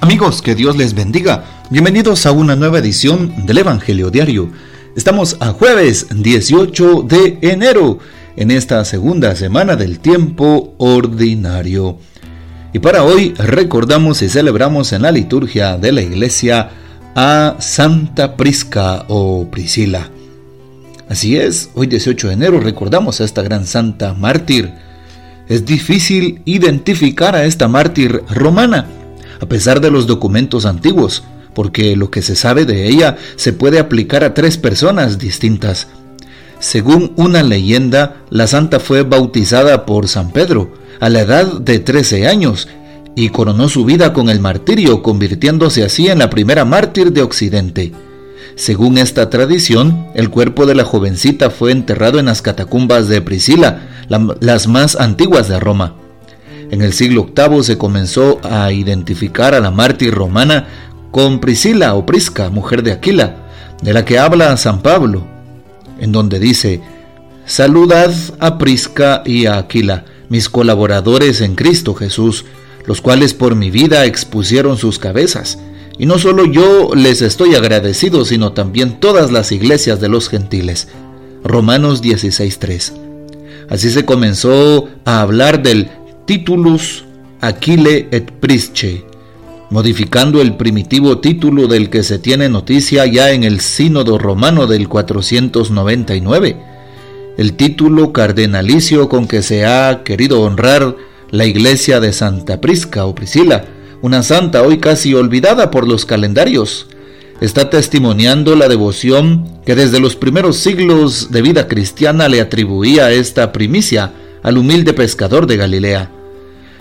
Amigos, que Dios les bendiga. Bienvenidos a una nueva edición del Evangelio Diario. Estamos a jueves 18 de enero, en esta segunda semana del tiempo ordinario. Y para hoy recordamos y celebramos en la liturgia de la iglesia a Santa Prisca o Priscila. Así es, hoy 18 de enero recordamos a esta gran santa mártir. Es difícil identificar a esta mártir romana a pesar de los documentos antiguos, porque lo que se sabe de ella se puede aplicar a tres personas distintas. Según una leyenda, la santa fue bautizada por San Pedro a la edad de 13 años y coronó su vida con el martirio, convirtiéndose así en la primera mártir de Occidente. Según esta tradición, el cuerpo de la jovencita fue enterrado en las catacumbas de Priscila, las más antiguas de Roma. En el siglo VIII se comenzó a identificar a la mártir romana con Priscila o Prisca, mujer de Aquila, de la que habla San Pablo, en donde dice, Saludad a Prisca y a Aquila, mis colaboradores en Cristo Jesús, los cuales por mi vida expusieron sus cabezas. Y no solo yo les estoy agradecido, sino también todas las iglesias de los gentiles. Romanos 16.3. Así se comenzó a hablar del Titulus Aquile et Prisce, modificando el primitivo título del que se tiene noticia ya en el Sínodo Romano del 499, el título cardenalicio con que se ha querido honrar la iglesia de Santa Prisca o Priscila, una santa hoy casi olvidada por los calendarios, está testimoniando la devoción que desde los primeros siglos de vida cristiana le atribuía esta primicia al humilde pescador de Galilea.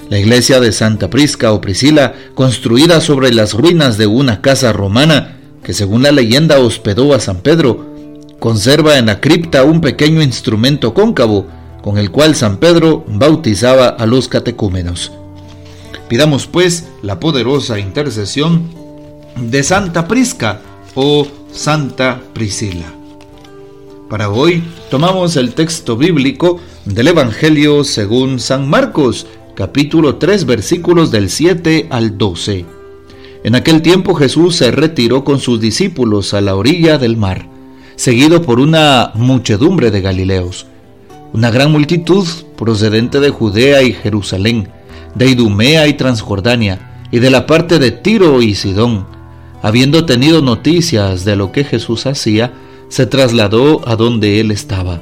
La iglesia de Santa Prisca o Priscila, construida sobre las ruinas de una casa romana que según la leyenda hospedó a San Pedro, conserva en la cripta un pequeño instrumento cóncavo con el cual San Pedro bautizaba a los catecúmenos. Pidamos pues la poderosa intercesión de Santa Prisca o Santa Priscila. Para hoy tomamos el texto bíblico del Evangelio según San Marcos, capítulo 3 versículos del 7 al 12. En aquel tiempo Jesús se retiró con sus discípulos a la orilla del mar, seguido por una muchedumbre de Galileos, una gran multitud procedente de Judea y Jerusalén, de Idumea y Transjordania, y de la parte de Tiro y Sidón. Habiendo tenido noticias de lo que Jesús hacía, se trasladó a donde él estaba.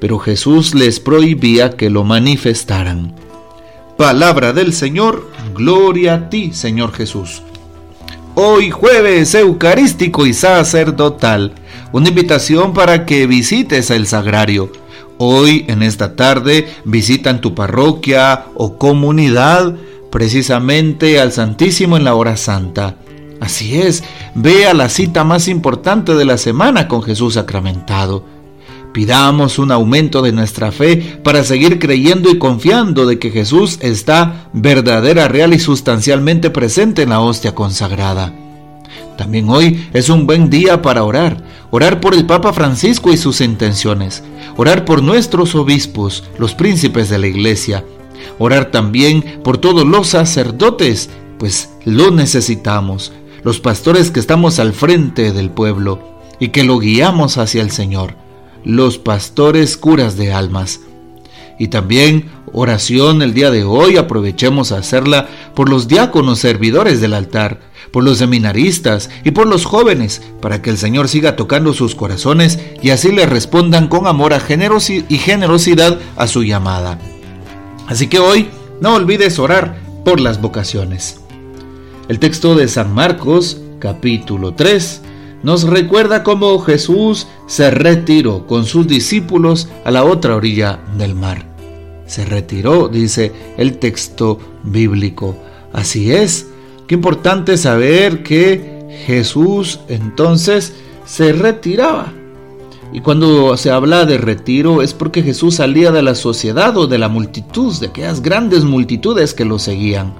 pero Jesús les prohibía que lo manifestaran. Palabra del Señor, gloria a ti, Señor Jesús. Hoy jueves eucarístico y sacerdotal, una invitación para que visites el sagrario. Hoy en esta tarde visitan tu parroquia o comunidad precisamente al Santísimo en la hora santa. Así es, ve a la cita más importante de la semana con Jesús sacramentado. Pidamos un aumento de nuestra fe para seguir creyendo y confiando de que Jesús está verdadera, real y sustancialmente presente en la hostia consagrada. También hoy es un buen día para orar, orar por el Papa Francisco y sus intenciones, orar por nuestros obispos, los príncipes de la iglesia, orar también por todos los sacerdotes, pues lo necesitamos, los pastores que estamos al frente del pueblo y que lo guiamos hacia el Señor los pastores curas de almas. Y también oración el día de hoy, aprovechemos a hacerla por los diáconos servidores del altar, por los seminaristas y por los jóvenes, para que el Señor siga tocando sus corazones y así le respondan con amor a y generosidad a su llamada. Así que hoy no olvides orar por las vocaciones. El texto de San Marcos, capítulo 3, nos recuerda cómo Jesús se retiró con sus discípulos a la otra orilla del mar. Se retiró, dice el texto bíblico. Así es, qué importante saber que Jesús entonces se retiraba. Y cuando se habla de retiro es porque Jesús salía de la sociedad o de la multitud, de aquellas grandes multitudes que lo seguían.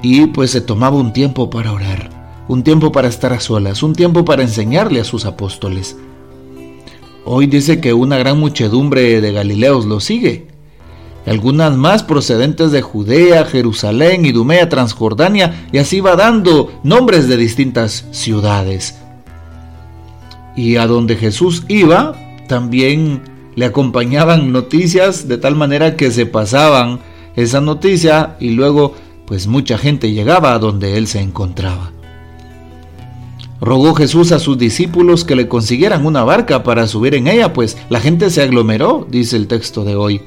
Y pues se tomaba un tiempo para orar, un tiempo para estar a solas, un tiempo para enseñarle a sus apóstoles. Hoy dice que una gran muchedumbre de Galileos lo sigue, algunas más procedentes de Judea, Jerusalén, Idumea, Transjordania, y así va dando nombres de distintas ciudades. Y a donde Jesús iba, también le acompañaban noticias de tal manera que se pasaban esa noticia y luego pues mucha gente llegaba a donde él se encontraba. Rogó Jesús a sus discípulos que le consiguieran una barca para subir en ella, pues la gente se aglomeró, dice el texto de hoy.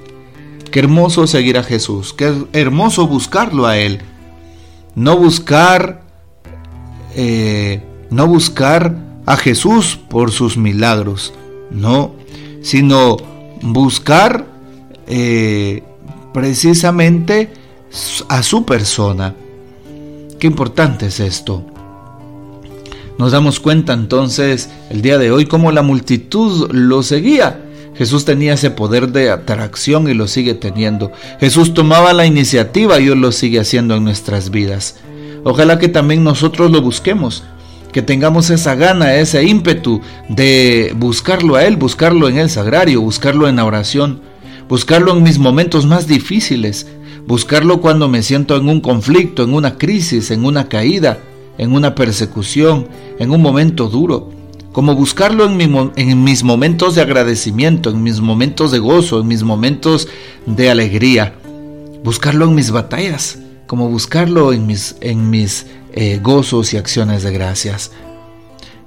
Qué hermoso seguir a Jesús, qué hermoso buscarlo a Él. No buscar, eh, no buscar a Jesús por sus milagros, no, sino buscar eh, precisamente a su persona. Qué importante es esto. Nos damos cuenta entonces el día de hoy cómo la multitud lo seguía Jesús tenía ese poder de atracción y lo sigue teniendo. Jesús tomaba la iniciativa y hoy lo sigue haciendo en nuestras vidas. Ojalá que también nosotros lo busquemos, que tengamos esa gana, ese ímpetu de buscarlo a Él, buscarlo en el sagrario, buscarlo en la oración, buscarlo en mis momentos más difíciles, buscarlo cuando me siento en un conflicto, en una crisis, en una caída, en una persecución, en un momento duro como buscarlo en, mis momentos de agradecimiento, en mis momentos de gozo, en mis momentos de alegría, buscarlo en mis batallas, como buscarlo en mis, en mis eh, gozos y acciones de gracias.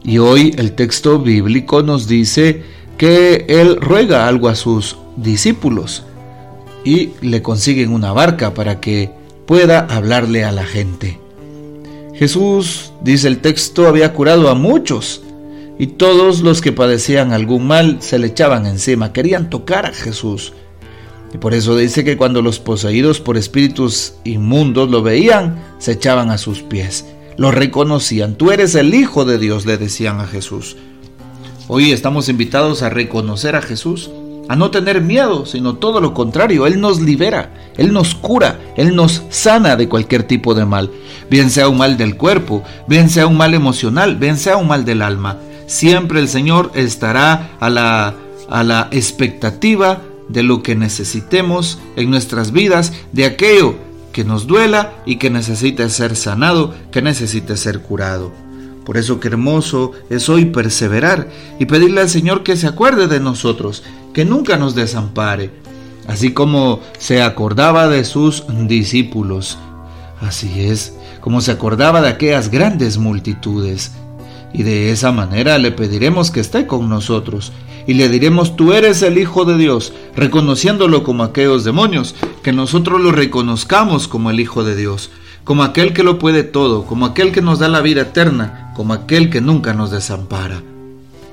Y hoy el texto bíblico nos dice que Él ruega algo a sus discípulos y le consiguen una barca para que pueda hablarle a la gente. Jesús, dice el texto, había curado a muchos y todos los que padecían algún mal se le echaban encima, querían tocar a Jesús. Y por eso dice que cuando los poseídos por espíritus inmundos lo veían, se echaban a sus pies, lo reconocían. Tú eres el Hijo de Dios, le decían a Jesús. Hoy estamos invitados a reconocer a Jesús, a no tener miedo, sino todo lo contrario. Él nos libera, Él nos cura, Él nos sana de cualquier tipo de mal, bien sea un mal del cuerpo, bien sea un mal emocional, bien sea un mal del alma. Siempre el Señor estará a la, a la expectativa de lo que necesitemos en nuestras vidas, de aquello que nos duela y que necesite ser sanado, que necesite ser curado. Por eso que hermoso es hoy perseverar y pedirle al Señor que se acuerde de nosotros, que nunca nos desampare, así como se acordaba de sus discípulos. Así es, como se acordaba de aquellas grandes multitudes y de esa manera le pediremos que esté con nosotros y le diremos tú eres el Hijo de Dios, reconociéndolo como aquellos demonios, que nosotros lo reconozcamos como el Hijo de Dios, como aquel que lo puede todo, como aquel que nos da la vida eterna, como aquel que nunca nos desampara.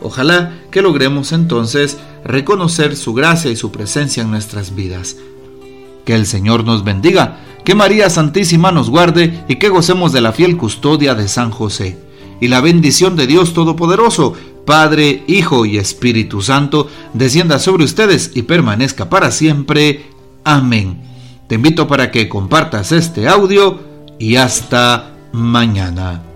Ojalá que logremos entonces reconocer su gracia y su presencia en nuestras vidas. Que el Señor nos bendiga, que María Santísima nos guarde y que gocemos de la fiel custodia de San José y la bendición de Dios Todopoderoso, Padre, Hijo y Espíritu Santo, descienda sobre ustedes y permanezca para siempre. Amén. Te invito para que compartas este audio y hasta mañana.